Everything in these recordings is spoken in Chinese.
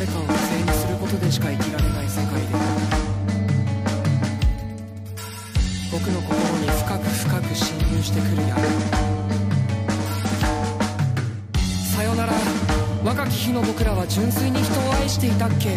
誰かを犠牲にすることでしか生きられない世界で。僕の心に深く深く侵入してくる闇さよなら。若き日の僕らは純粋に人を愛していたっけ？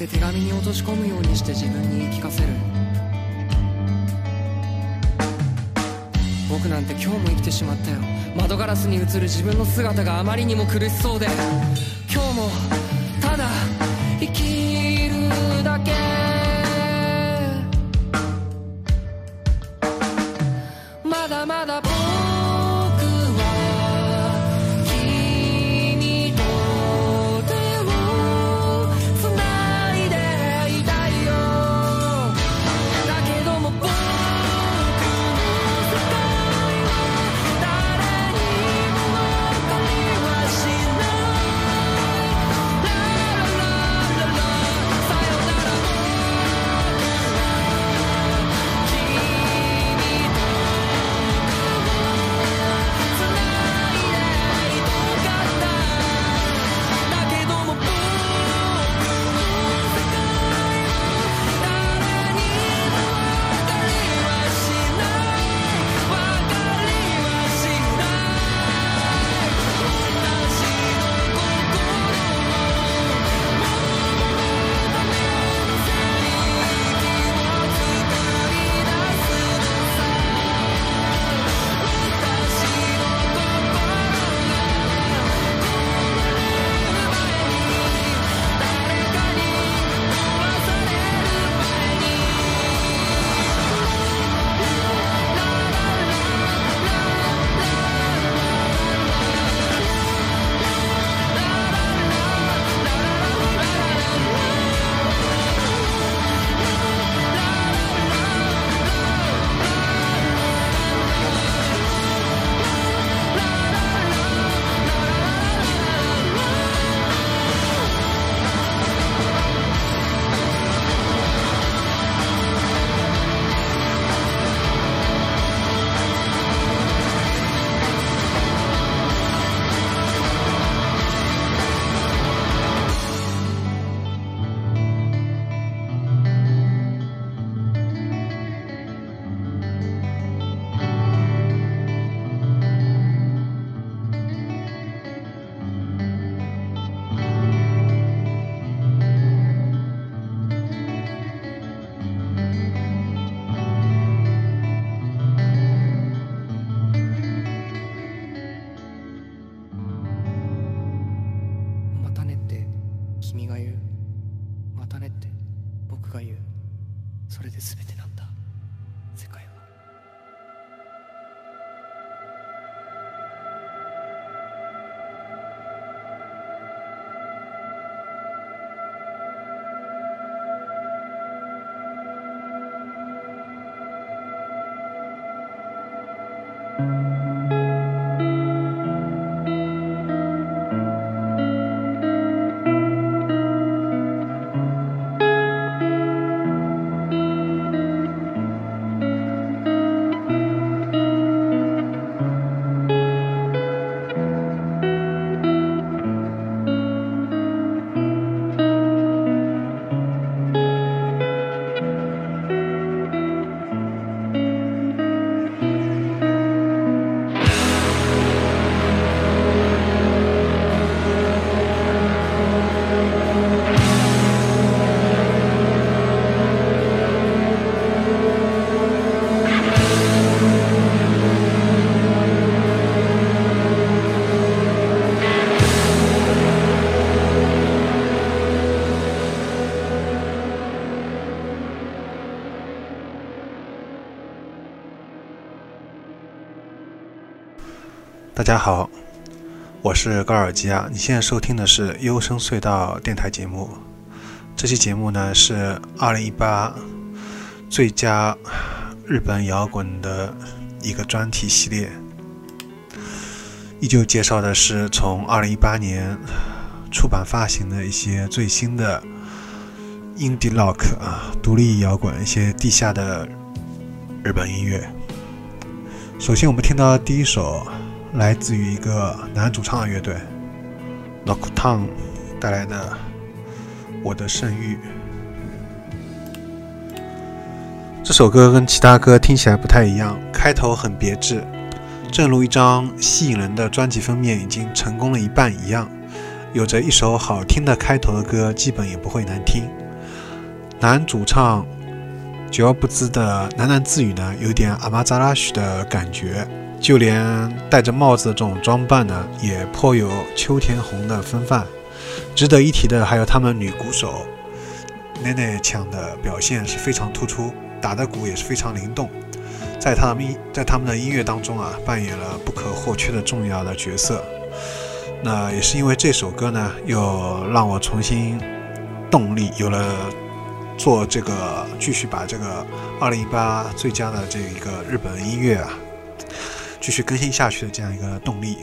まるで手紙に落とし込むようにして自分に言い聞かせる。僕なんて今日も生きてしまったよ。窓ガラスに映る自分の姿があまりにも苦しそうで。今日も君が言う。またねって僕が言う。それで全てなんだ。世界は。大家好，我是高尔基亚。你现在收听的是优声隧道电台节目。这期节目呢是2018最佳日本摇滚的一个专题系列，依旧介绍的是从2018年出版发行的一些最新的 indie rock 啊，独立摇滚，一些地下的日本音乐。首先，我们听到第一首。来自于一个男主唱的乐队 n o c t o w n 带来的《我的圣域》。这首歌跟其他歌听起来不太一样，开头很别致，正如一张吸引人的专辑封面已经成功了一半一样。有着一首好听的开头的歌，基本也不会难听。男主唱久而不知的喃喃自语呢，有点阿玛扎拉许的感觉。就连戴着帽子的这种装扮呢，也颇有秋田红的风范。值得一提的还有他们女鼓手奈奈腔的表现是非常突出，打的鼓也是非常灵动，在他们在他们的音乐当中啊，扮演了不可或缺的重要的角色。那也是因为这首歌呢，又让我重新动力，有了做这个继续把这个二零一八最佳的这一个日本音乐啊。继续更新下去的这样一个动力。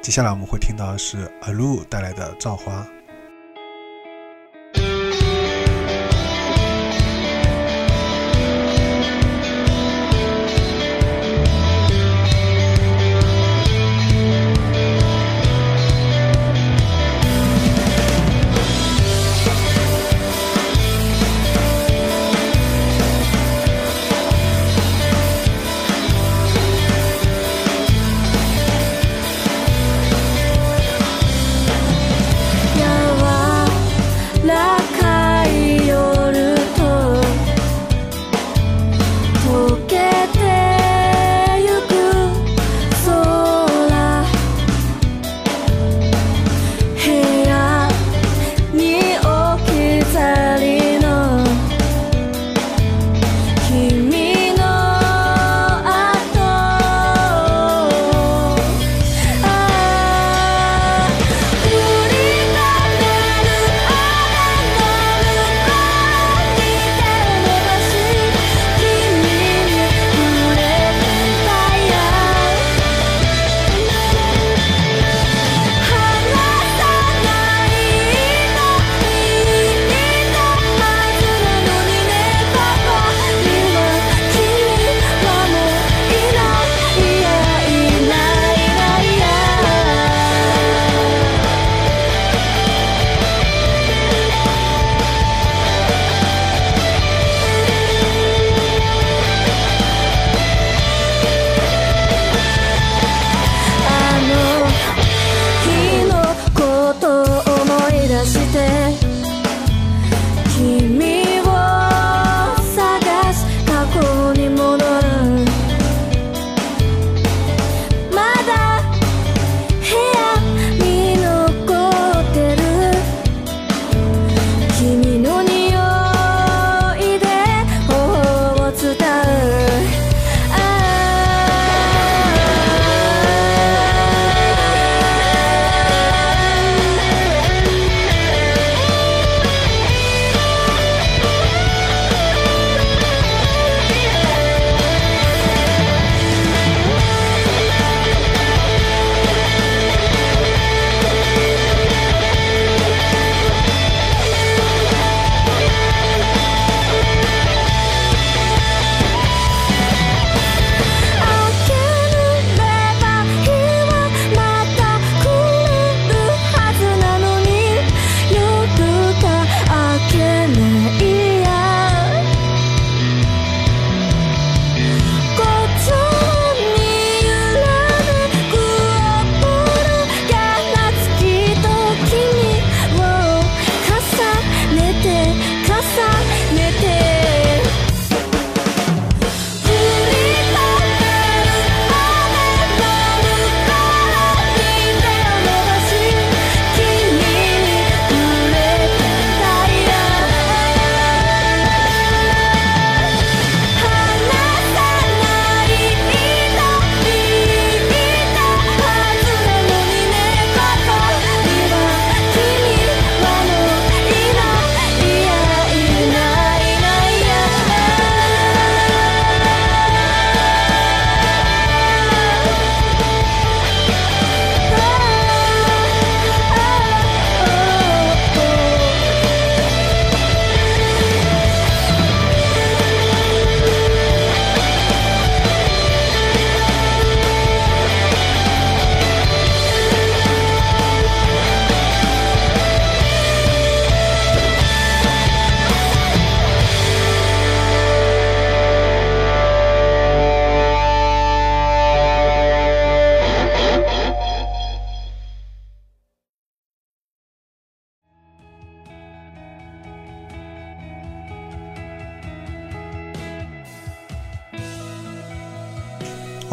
接下来我们会听到的是阿露带来的《造花》。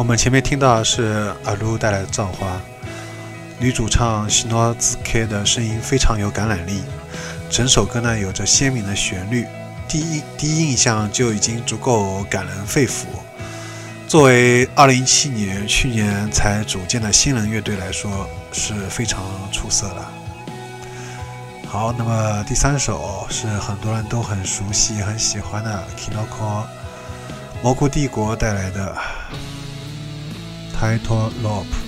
我们前面听到的是阿鲁带来的《造花》，女主唱西诺兹 K 的声音非常有感染力，整首歌呢有着鲜明的旋律，第一第一印象就已经足够感人肺腑。作为2017年去年才组建的新人乐队来说，是非常出色的。好，那么第三首是很多人都很熟悉、很喜欢的 Kinoko 蘑菇帝国带来的 Title Lorp.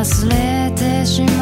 忘れてしまう。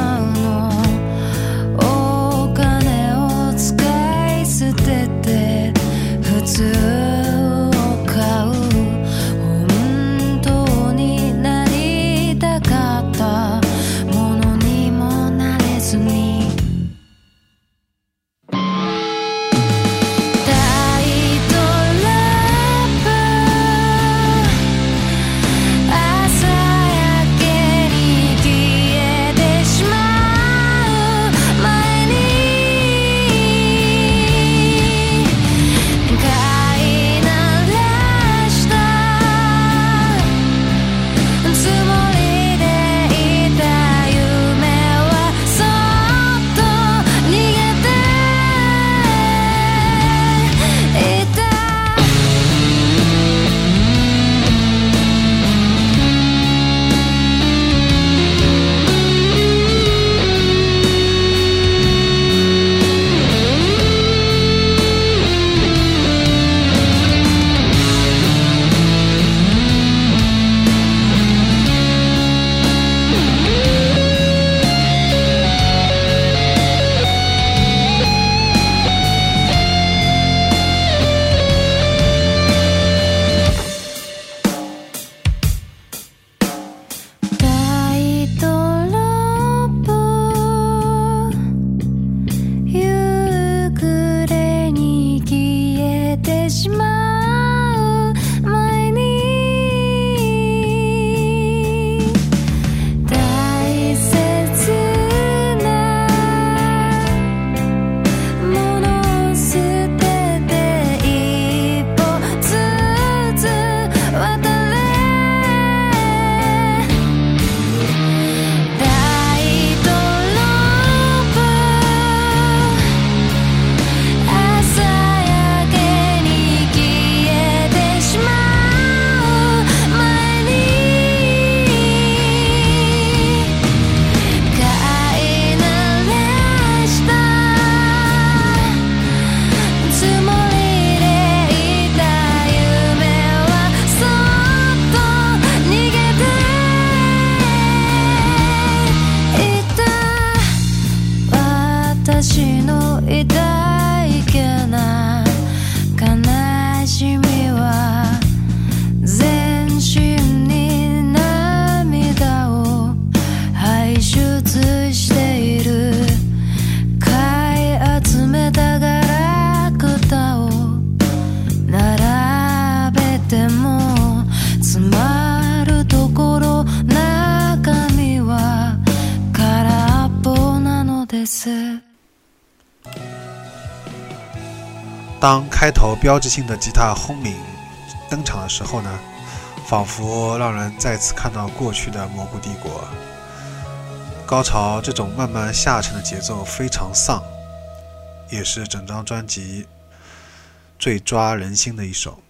当开头标志性的吉他轰鸣登场的时候呢，仿佛让人再次看到过去的蘑菇帝国。高潮这种慢慢下沉的节奏非常丧，也是整张专辑最抓人心的一首。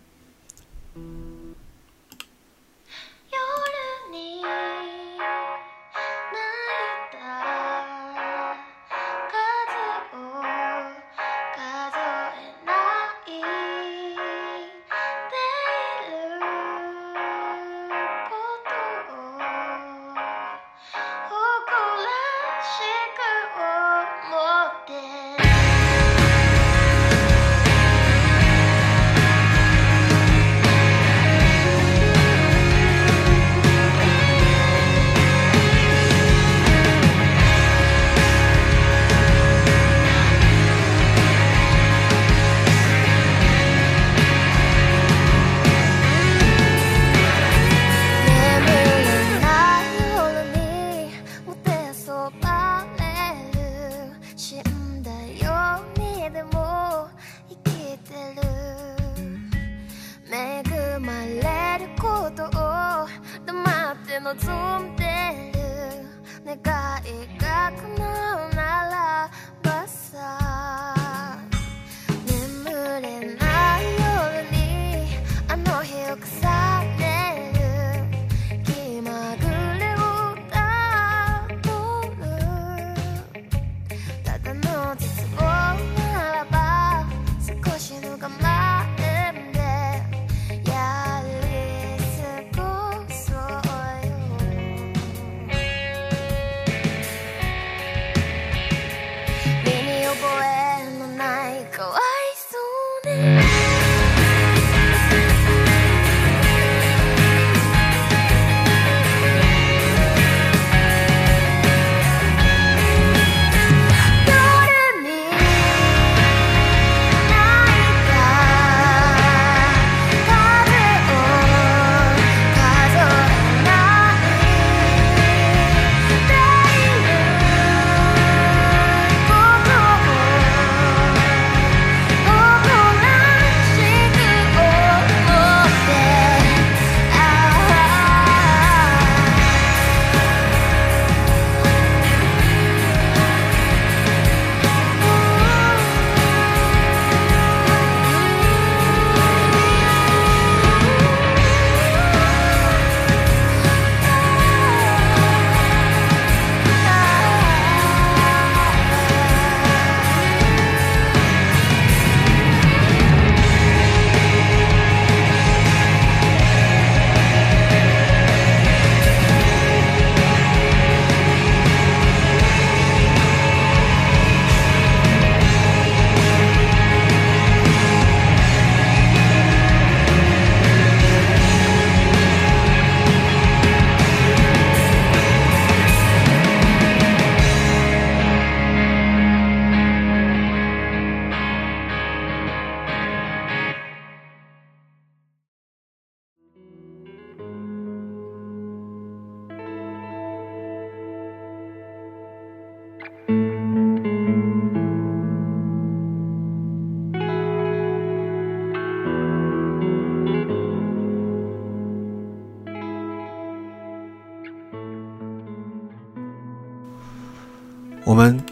望んでる願いが叶うならばさ。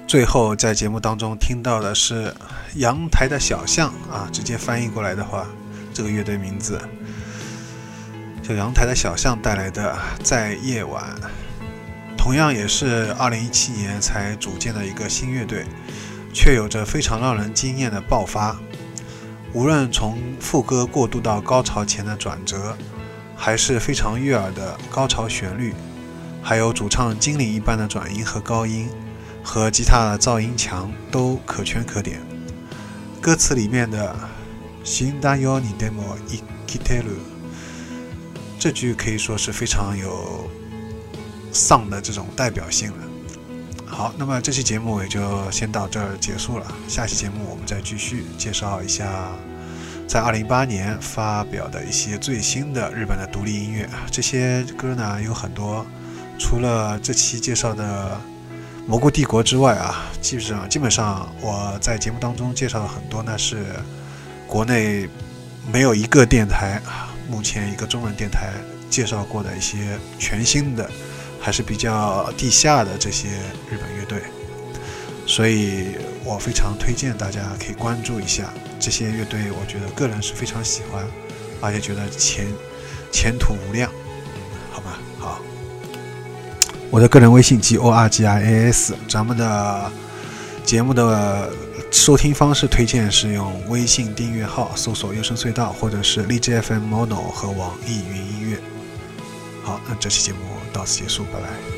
最后在节目当中听到的是《阳台的小巷》啊，直接翻译过来的话，这个乐队名字就《阳台的小巷》带来的《在夜晚》，同样也是2017年才组建的一个新乐队，却有着非常让人惊艳的爆发。无论从副歌过渡到高潮前的转折，还是非常悦耳的高潮旋律，还有主唱精灵一般的转音和高音。和吉他的噪音墙都可圈可点。歌词里面的“新だよ你でも生きてる”这句可以说是非常有丧的这种代表性了。好，那么这期节目也就先到这儿结束了。下期节目我们再继续介绍一下 在二零一八年发表的一些最新的日本的独立音乐。这些歌呢有很多，除了这期介绍的《 蘑菇帝国》之外啊，基本上基本上我在节目当中介绍的很多呢是国内没有一个电台，目前一个中文电台介绍过的一些全新的，还是比较地下的这些日本乐队。所以我非常推荐大家可以关注一下这些乐队，我觉得个人是非常喜欢，而且觉得前前途无量，我的个人微信 g o r g i a s，咱们的节目的收听方式推荐是用微信订阅号搜索“优声隧道”或者是荔枝 FM Mono 和网易云音乐。好，那这期节目到此结束，拜拜。